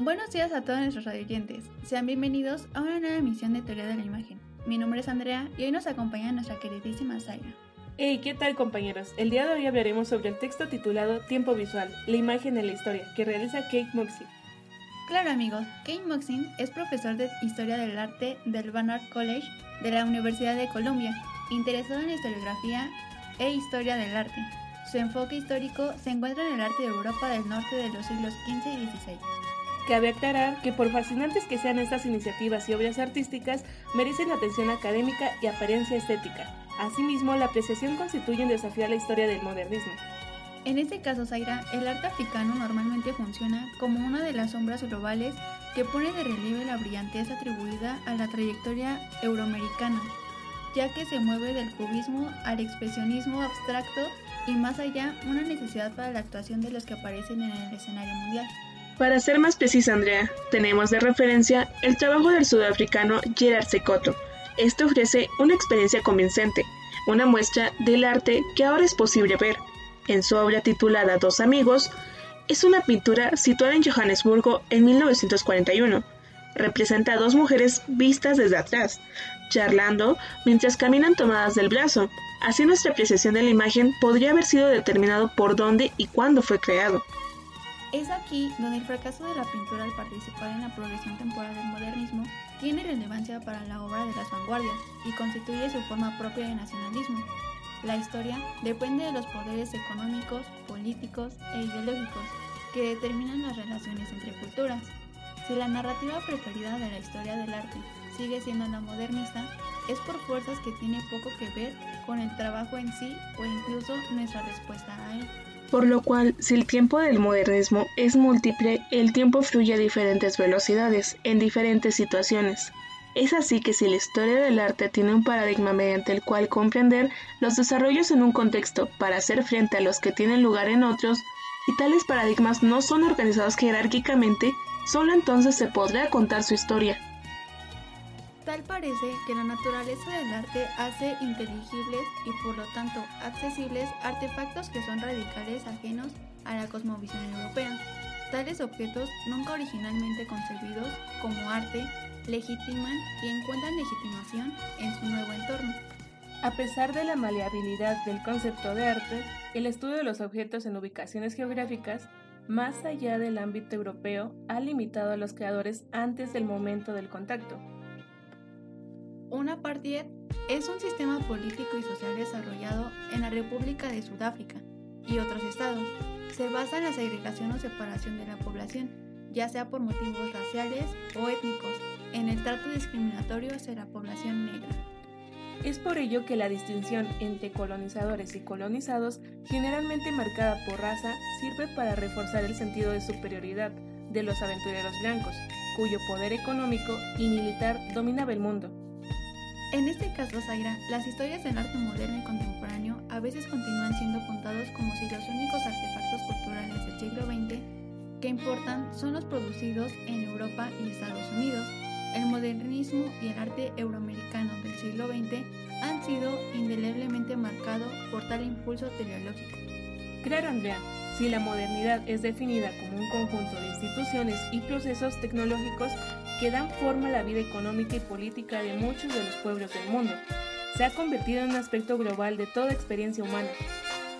Buenos días a todos nuestros radioyentes. Sean bienvenidos a una nueva emisión de Teoría de la Imagen. Mi nombre es Andrea y hoy nos acompaña nuestra queridísima Zaira. Hey, ¿qué tal compañeros? El día de hoy hablaremos sobre el texto titulado Tiempo Visual, la imagen en la historia, que realiza Kate Moxie. Claro amigos, Kate Moxie es profesor de Historia del Arte del Barnard College de la Universidad de Columbia, interesado en historiografía e historia del arte. Su enfoque histórico se encuentra en el arte de Europa del norte de los siglos XV y XVI. Cabe aclarar que por fascinantes que sean estas iniciativas y obras artísticas, merecen atención académica y apariencia estética. Asimismo, la apreciación constituye un desafío a la historia del modernismo. En este caso, Zaira, el arte africano normalmente funciona como una de las sombras globales que pone de relieve la brillantez atribuida a la trayectoria euroamericana, ya que se mueve del cubismo al expresionismo abstracto y más allá una necesidad para la actuación de los que aparecen en el escenario mundial. Para ser más precisa, Andrea, tenemos de referencia el trabajo del sudafricano Gerard Sekoto. Este ofrece una experiencia convincente, una muestra del arte que ahora es posible ver. En su obra titulada Dos amigos, es una pintura situada en Johannesburgo en 1941. Representa a dos mujeres vistas desde atrás, charlando mientras caminan tomadas del brazo. Así nuestra apreciación de la imagen podría haber sido determinado por dónde y cuándo fue creado. Es aquí donde el fracaso de la pintura al participar en la progresión temporal del modernismo tiene relevancia para la obra de las vanguardias y constituye su forma propia de nacionalismo. La historia depende de los poderes económicos, políticos e ideológicos que determinan las relaciones entre culturas. Si la narrativa preferida de la historia del arte sigue siendo la modernista, es por fuerzas que tiene poco que ver con el trabajo en sí o incluso nuestra respuesta a él. Por lo cual, si el tiempo del modernismo es múltiple, el tiempo fluye a diferentes velocidades, en diferentes situaciones. Es así que si la historia del arte tiene un paradigma mediante el cual comprender los desarrollos en un contexto para hacer frente a los que tienen lugar en otros, y tales paradigmas no son organizados jerárquicamente, solo entonces se podrá contar su historia. Tal parece que la naturaleza del arte hace inteligibles y por lo tanto accesibles artefactos que son radicales ajenos a la cosmovisión europea. Tales objetos, nunca originalmente concebidos como arte, legitiman y encuentran legitimación en su nuevo entorno. A pesar de la maleabilidad del concepto de arte, el estudio de los objetos en ubicaciones geográficas, más allá del ámbito europeo, ha limitado a los creadores antes del momento del contacto un apartheid es un sistema político y social desarrollado en la República de Sudáfrica y otros estados. Se basa en la segregación o separación de la población, ya sea por motivos raciales o étnicos, en el trato discriminatorio hacia la población negra. Es por ello que la distinción entre colonizadores y colonizados, generalmente marcada por raza, sirve para reforzar el sentido de superioridad de los aventureros blancos, cuyo poder económico y militar dominaba el mundo. En este caso, Zaira, las historias del arte moderno y contemporáneo a veces continúan siendo contados como si los únicos artefactos culturales del siglo XX que importan son los producidos en Europa y Estados Unidos. El modernismo y el arte euroamericano del siglo XX han sido indeleblemente marcados por tal impulso teleológico. Claro, Andrea, si la modernidad es definida como un conjunto de instituciones y procesos tecnológicos que dan forma a la vida económica y política de muchos de los pueblos del mundo. Se ha convertido en un aspecto global de toda experiencia humana.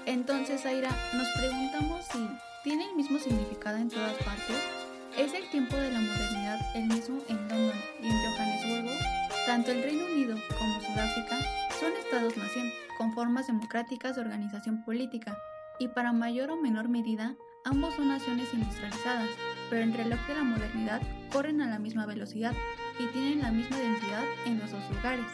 Entonces, Aira, nos preguntamos si tiene el mismo significado en todas partes. ¿Es el tiempo de la modernidad el mismo en London y en Johannesburgo? Tanto el Reino Unido como Sudáfrica son estados-nación con formas democráticas de organización política y para mayor o menor medida ambos son naciones industrializadas, pero en reloj de la modernidad corren a la misma velocidad y tienen la misma densidad en los dos lugares.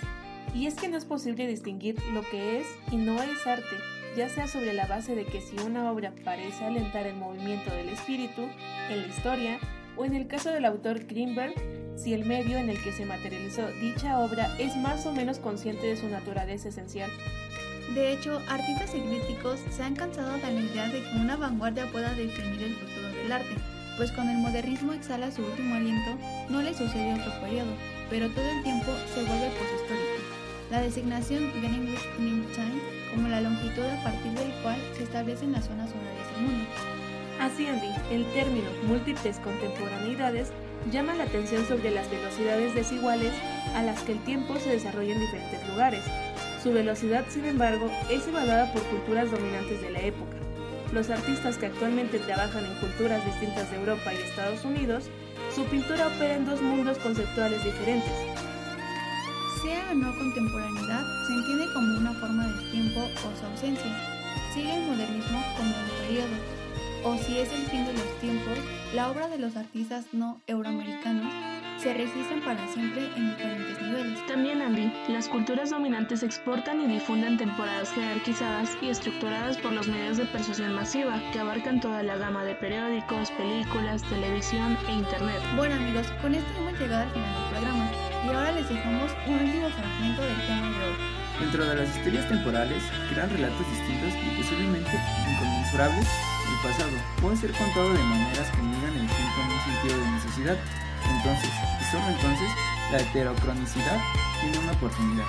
Y es que no es posible distinguir lo que es y no es arte, ya sea sobre la base de que si una obra parece alentar el movimiento del espíritu en la historia, o en el caso del autor Greenberg, si el medio en el que se materializó dicha obra es más o menos consciente de su naturaleza esencial. De hecho, artistas y críticos se han cansado de la idea de que una vanguardia pueda definir el futuro del arte, pues cuando el modernismo exhala su último aliento, no le sucede otro periodo, pero todo el tiempo se vuelve poshistórico. La designación Greenwich Mean Time como la longitud a partir del cual se establecen las zonas horarias del mundo. Así, Andy, el término múltiples contemporaneidades llama la atención sobre las velocidades desiguales a las que el tiempo se desarrolla en diferentes lugares. Su velocidad, sin embargo, es evaluada por culturas dominantes de la época. Los artistas que actualmente trabajan en culturas distintas de Europa y Estados Unidos, su pintura opera en dos mundos conceptuales diferentes. Sea o no contemporaneidad, se entiende como una forma del tiempo o su ausencia. Sigue el modernismo como un periodo, o si es el fin de los tiempos, la obra de los artistas no euroamericanos se registran para siempre en diferentes niveles. También, Andy, las culturas dominantes exportan y difunden temporadas jerarquizadas y estructuradas por los medios de persuasión masiva, que abarcan toda la gama de periódicos, películas, televisión e internet. Bueno amigos, con esto hemos llegado al final del programa y ahora les dejamos un último fragmento del tema de hoy. Dentro de las historias temporales crean relatos distintos y posiblemente inconmensurables del pasado. Pueden ser contados de maneras que miran el tiempo en un sentido de necesidad. Entonces, y solo entonces, la heterocronicidad tiene una oportunidad.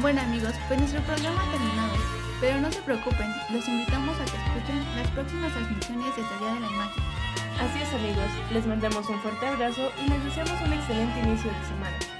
Bueno amigos, pues nuestro programa ha terminado, pero no se preocupen, los invitamos a que escuchen las próximas transmisiones de Teoría de la Imagen. Así es amigos, les mandamos un fuerte abrazo y les deseamos un excelente inicio de semana.